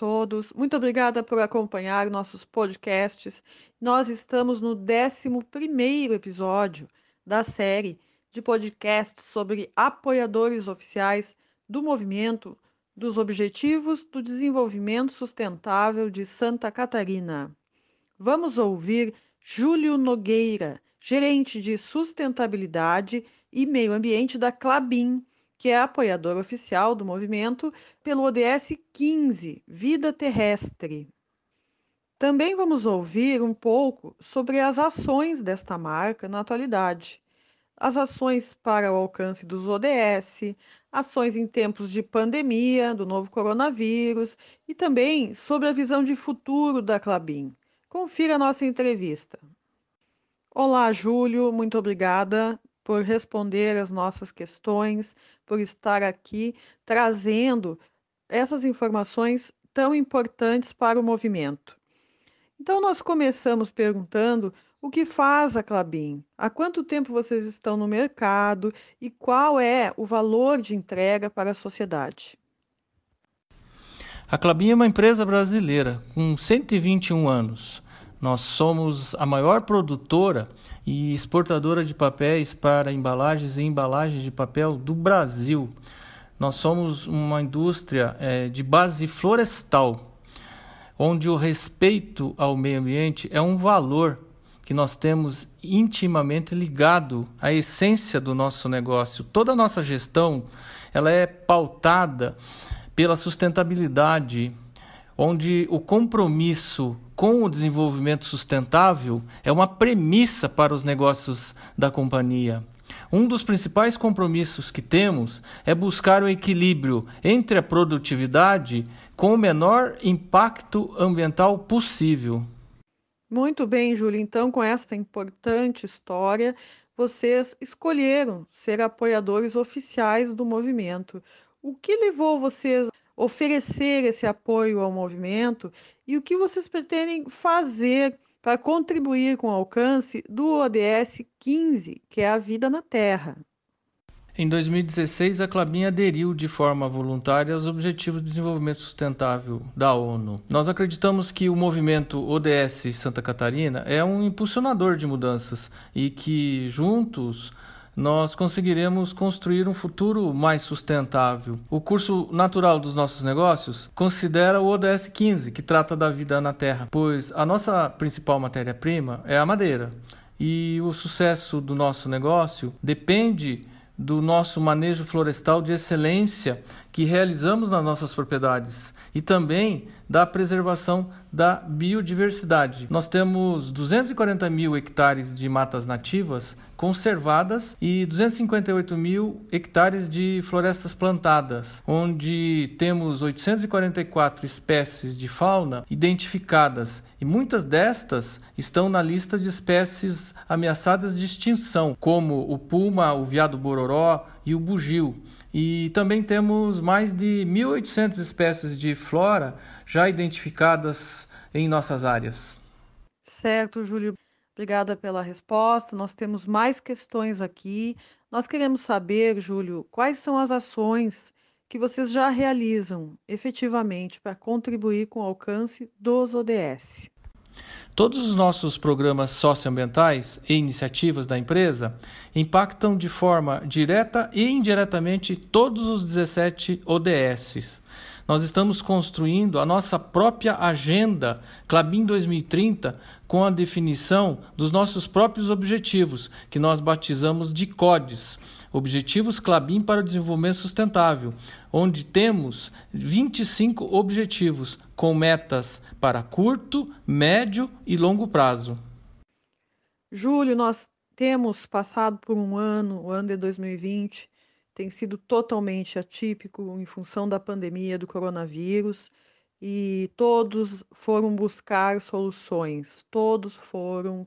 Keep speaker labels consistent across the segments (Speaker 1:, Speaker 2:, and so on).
Speaker 1: todos, muito obrigada por acompanhar nossos podcasts. Nós estamos no 11 episódio da série de podcasts sobre apoiadores oficiais do movimento dos Objetivos do Desenvolvimento Sustentável de Santa Catarina. Vamos ouvir Júlio Nogueira, gerente de sustentabilidade e meio ambiente da Clabin, que é apoiador oficial do movimento pelo ODS 15, Vida Terrestre. Também vamos ouvir um pouco sobre as ações desta marca na atualidade. As ações para o alcance dos ODS, ações em tempos de pandemia do novo coronavírus e também sobre a visão de futuro da Clabin. Confira a nossa entrevista. Olá, Júlio, muito obrigada por responder as nossas questões, por estar aqui trazendo essas informações tão importantes para o movimento. Então, nós começamos perguntando o que faz a Clabin, há quanto tempo vocês estão no mercado e qual é o valor de entrega para a sociedade.
Speaker 2: A Clabin é uma empresa brasileira com 121 anos. Nós somos a maior produtora e exportadora de papéis para embalagens e embalagens de papel do Brasil. Nós somos uma indústria é, de base florestal, onde o respeito ao meio ambiente é um valor que nós temos intimamente ligado à essência do nosso negócio. Toda a nossa gestão ela é pautada pela sustentabilidade, onde o compromisso com o desenvolvimento sustentável é uma premissa para os negócios da companhia. Um dos principais compromissos que temos é buscar o equilíbrio entre a produtividade com o menor impacto ambiental possível.
Speaker 1: Muito bem, Júlia. Então, com essa importante história, vocês escolheram ser apoiadores oficiais do movimento. O que levou vocês oferecer esse apoio ao movimento e o que vocês pretendem fazer para contribuir com o alcance do ODS 15, que é a vida na Terra.
Speaker 2: Em 2016, a Clabin aderiu de forma voluntária aos Objetivos de Desenvolvimento Sustentável da ONU. Nós acreditamos que o movimento ODS Santa Catarina é um impulsionador de mudanças e que juntos nós conseguiremos construir um futuro mais sustentável. O curso natural dos nossos negócios considera o ODS 15, que trata da vida na Terra, pois a nossa principal matéria-prima é a madeira. E o sucesso do nosso negócio depende do nosso manejo florestal de excelência que realizamos nas nossas propriedades e também da preservação da biodiversidade. Nós temos 240 mil hectares de matas nativas conservadas e 258 mil hectares de florestas plantadas, onde temos 844 espécies de fauna identificadas e muitas destas estão na lista de espécies ameaçadas de extinção, como o puma, o veado bororó e o bugio. E também temos mais de 1.800 espécies de flora já identificadas em nossas áreas.
Speaker 1: Certo, Júlio. Obrigada pela resposta. Nós temos mais questões aqui. Nós queremos saber, Júlio, quais são as ações que vocês já realizam efetivamente para contribuir com o alcance dos ODS.
Speaker 2: Todos os nossos programas socioambientais e iniciativas da empresa impactam de forma direta e indiretamente todos os 17 ODS nós estamos construindo a nossa própria agenda Clabin 2030 com a definição dos nossos próprios objetivos, que nós batizamos de CODES. Objetivos Clabin para o Desenvolvimento Sustentável, onde temos 25 objetivos com metas para curto, médio e longo prazo.
Speaker 1: Júlio, nós temos passado por um ano, o ano de 2020, tem sido totalmente atípico em função da pandemia do coronavírus e todos foram buscar soluções, todos foram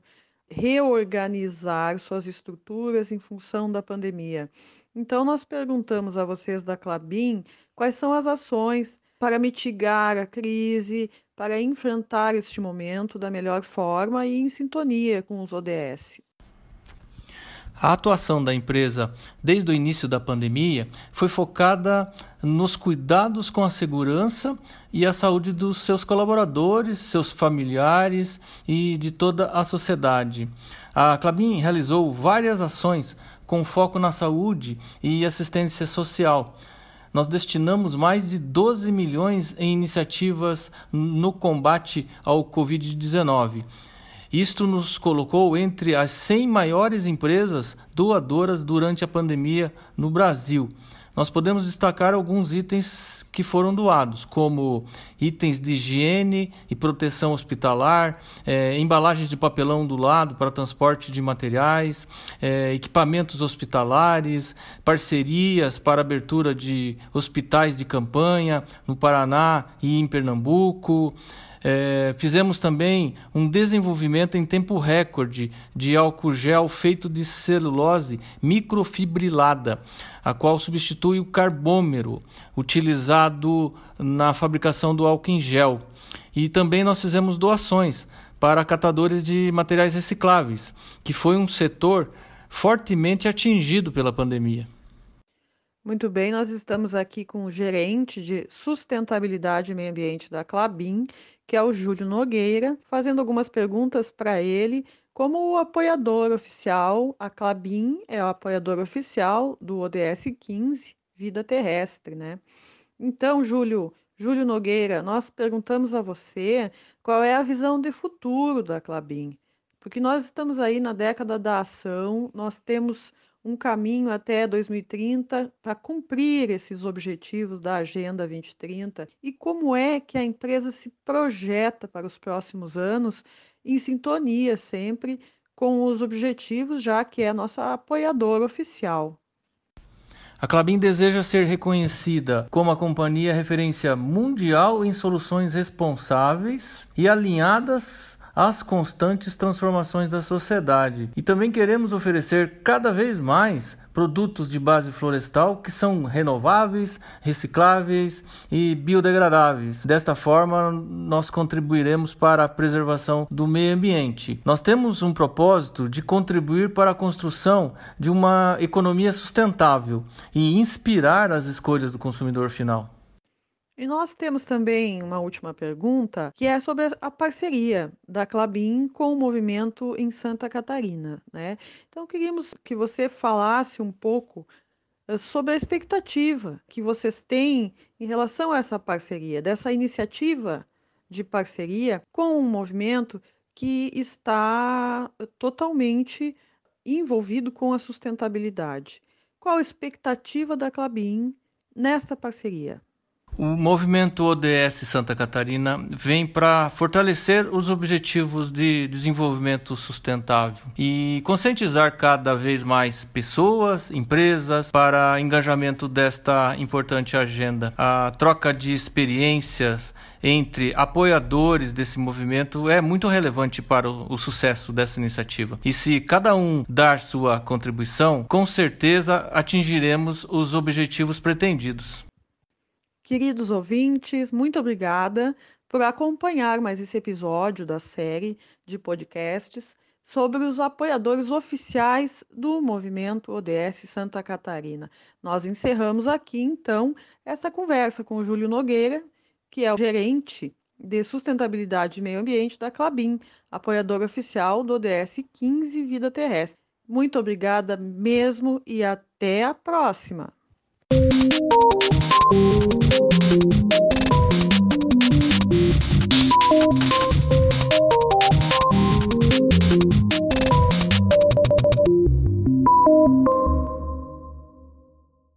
Speaker 1: reorganizar suas estruturas em função da pandemia. Então, nós perguntamos a vocês da Clabin quais são as ações para mitigar a crise, para enfrentar este momento da melhor forma e em sintonia com os ODS.
Speaker 2: A atuação da empresa desde o início da pandemia foi focada nos cuidados com a segurança e a saúde dos seus colaboradores, seus familiares e de toda a sociedade. A Clabin realizou várias ações com foco na saúde e assistência social. Nós destinamos mais de 12 milhões em iniciativas no combate ao Covid-19. Isto nos colocou entre as 100 maiores empresas doadoras durante a pandemia no Brasil. Nós podemos destacar alguns itens que foram doados, como itens de higiene e proteção hospitalar, é, embalagens de papelão do lado para transporte de materiais, é, equipamentos hospitalares, parcerias para abertura de hospitais de campanha no Paraná e em Pernambuco. É, fizemos também um desenvolvimento em tempo recorde de álcool gel feito de celulose microfibrilada, a qual substitui o carbômero utilizado na fabricação do álcool em gel. E também nós fizemos doações para catadores de materiais recicláveis, que foi um setor fortemente atingido pela pandemia.
Speaker 1: Muito bem, nós estamos aqui com o gerente de sustentabilidade e meio ambiente da Clabin, que é o Júlio Nogueira, fazendo algumas perguntas para ele. Como o apoiador oficial, a Clabin é o apoiador oficial do ODS 15, Vida Terrestre, né? Então, Júlio, Júlio Nogueira, nós perguntamos a você qual é a visão de futuro da Clabin, porque nós estamos aí na década da ação, nós temos um caminho até 2030 para cumprir esses objetivos da Agenda 2030 e como é que a empresa se projeta para os próximos anos em sintonia sempre com os objetivos, já que é nossa apoiadora oficial.
Speaker 2: A Clabin deseja ser reconhecida como a companhia referência mundial em soluções responsáveis e alinhadas às constantes transformações da sociedade. E também queremos oferecer cada vez mais produtos de base florestal que são renováveis, recicláveis e biodegradáveis. Desta forma, nós contribuiremos para a preservação do meio ambiente. Nós temos um propósito de contribuir para a construção de uma economia sustentável e inspirar as escolhas do consumidor final.
Speaker 1: E nós temos também uma última pergunta, que é sobre a parceria da Clabin com o movimento em Santa Catarina, né? Então queríamos que você falasse um pouco eh, sobre a expectativa que vocês têm em relação a essa parceria, dessa iniciativa de parceria com um movimento que está eh, totalmente envolvido com a sustentabilidade. Qual a expectativa da Clabin nessa parceria?
Speaker 2: O movimento ODS Santa Catarina vem para fortalecer os objetivos de desenvolvimento sustentável e conscientizar cada vez mais pessoas, empresas para engajamento desta importante agenda. A troca de experiências entre apoiadores desse movimento é muito relevante para o, o, sucesso dessa iniciativa. E se cada um dar sua contribuição, com certeza atingiremos os objetivos pretendidos.
Speaker 1: Queridos ouvintes, muito obrigada por acompanhar mais esse episódio da série de podcasts sobre os apoiadores oficiais do movimento ODS Santa Catarina. Nós encerramos aqui, então, essa conversa com o Júlio Nogueira, que é o gerente de sustentabilidade e meio ambiente da Clabin, apoiador oficial do ODS 15 Vida Terrestre. Muito obrigada mesmo e até a próxima! Thank you.